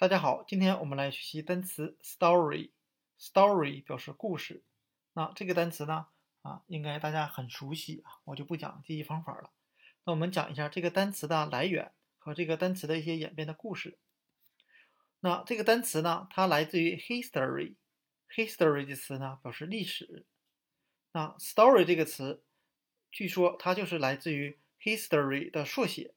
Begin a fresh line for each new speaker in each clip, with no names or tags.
大家好，今天我们来学习单词 story。story 表示故事。那这个单词呢，啊，应该大家很熟悉啊，我就不讲记忆方法了。那我们讲一下这个单词的来源和这个单词的一些演变的故事。那这个单词呢，它来自于 history。history 这词呢，表示历史。那 story 这个词，据说它就是来自于 history 的缩写，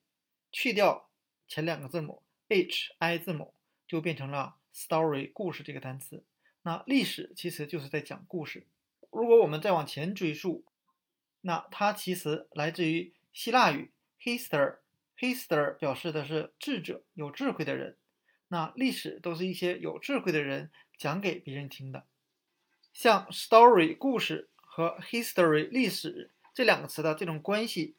去掉前两个字母 h i 字母。就变成了 story 故事这个单词。那历史其实就是在讲故事。如果我们再往前追溯，那它其实来自于希腊语 hister，hister 表示的是智者，有智慧的人。那历史都是一些有智慧的人讲给别人听的。像 story 故事和 history 历史这两个词的这种关系，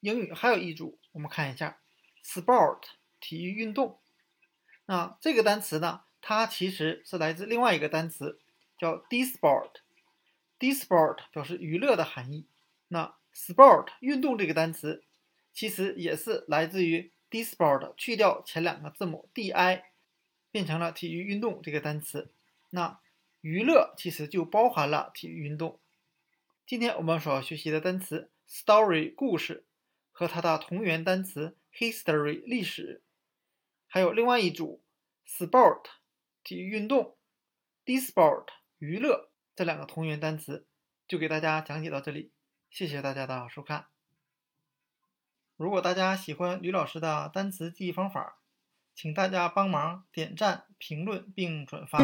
英语还有一组，我们看一下 sport 体育运动。那这个单词呢，它其实是来自另外一个单词，叫 disport。disport 表示娱乐的含义。那 sport 运动这个单词，其实也是来自于 disport 去掉前两个字母 di，变成了体育运动这个单词。那娱乐其实就包含了体育运动。今天我们所要学习的单词 story 故事和它的同源单词 history 历史。还有另外一组，sport 体育运动，disport 娱乐这两个同源单词，就给大家讲解到这里。谢谢大家的收看。如果大家喜欢吕老师的单词记忆方法，请大家帮忙点赞、评论并转发。